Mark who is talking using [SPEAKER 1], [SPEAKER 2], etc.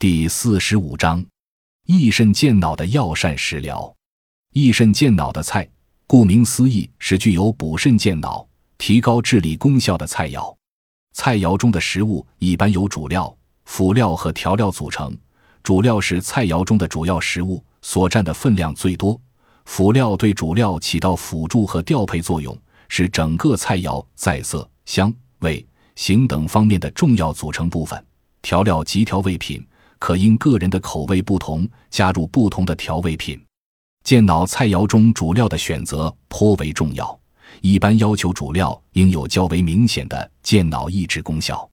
[SPEAKER 1] 第四十五章，益肾健脑的药膳食疗。益肾健脑的菜，顾名思义是具有补肾健脑、提高智力功效的菜肴。菜肴中的食物一般由主料、辅料和调料组成。主料是菜肴中的主要食物，所占的分量最多；辅料对主料起到辅助和调配作用，是整个菜肴在色、香味、形等方面的重要组成部分。调料及调味品可因个人的口味不同，加入不同的调味品。健脑菜肴中主料的选择颇为重要，一般要求主料应有较为明显的健脑益智功效。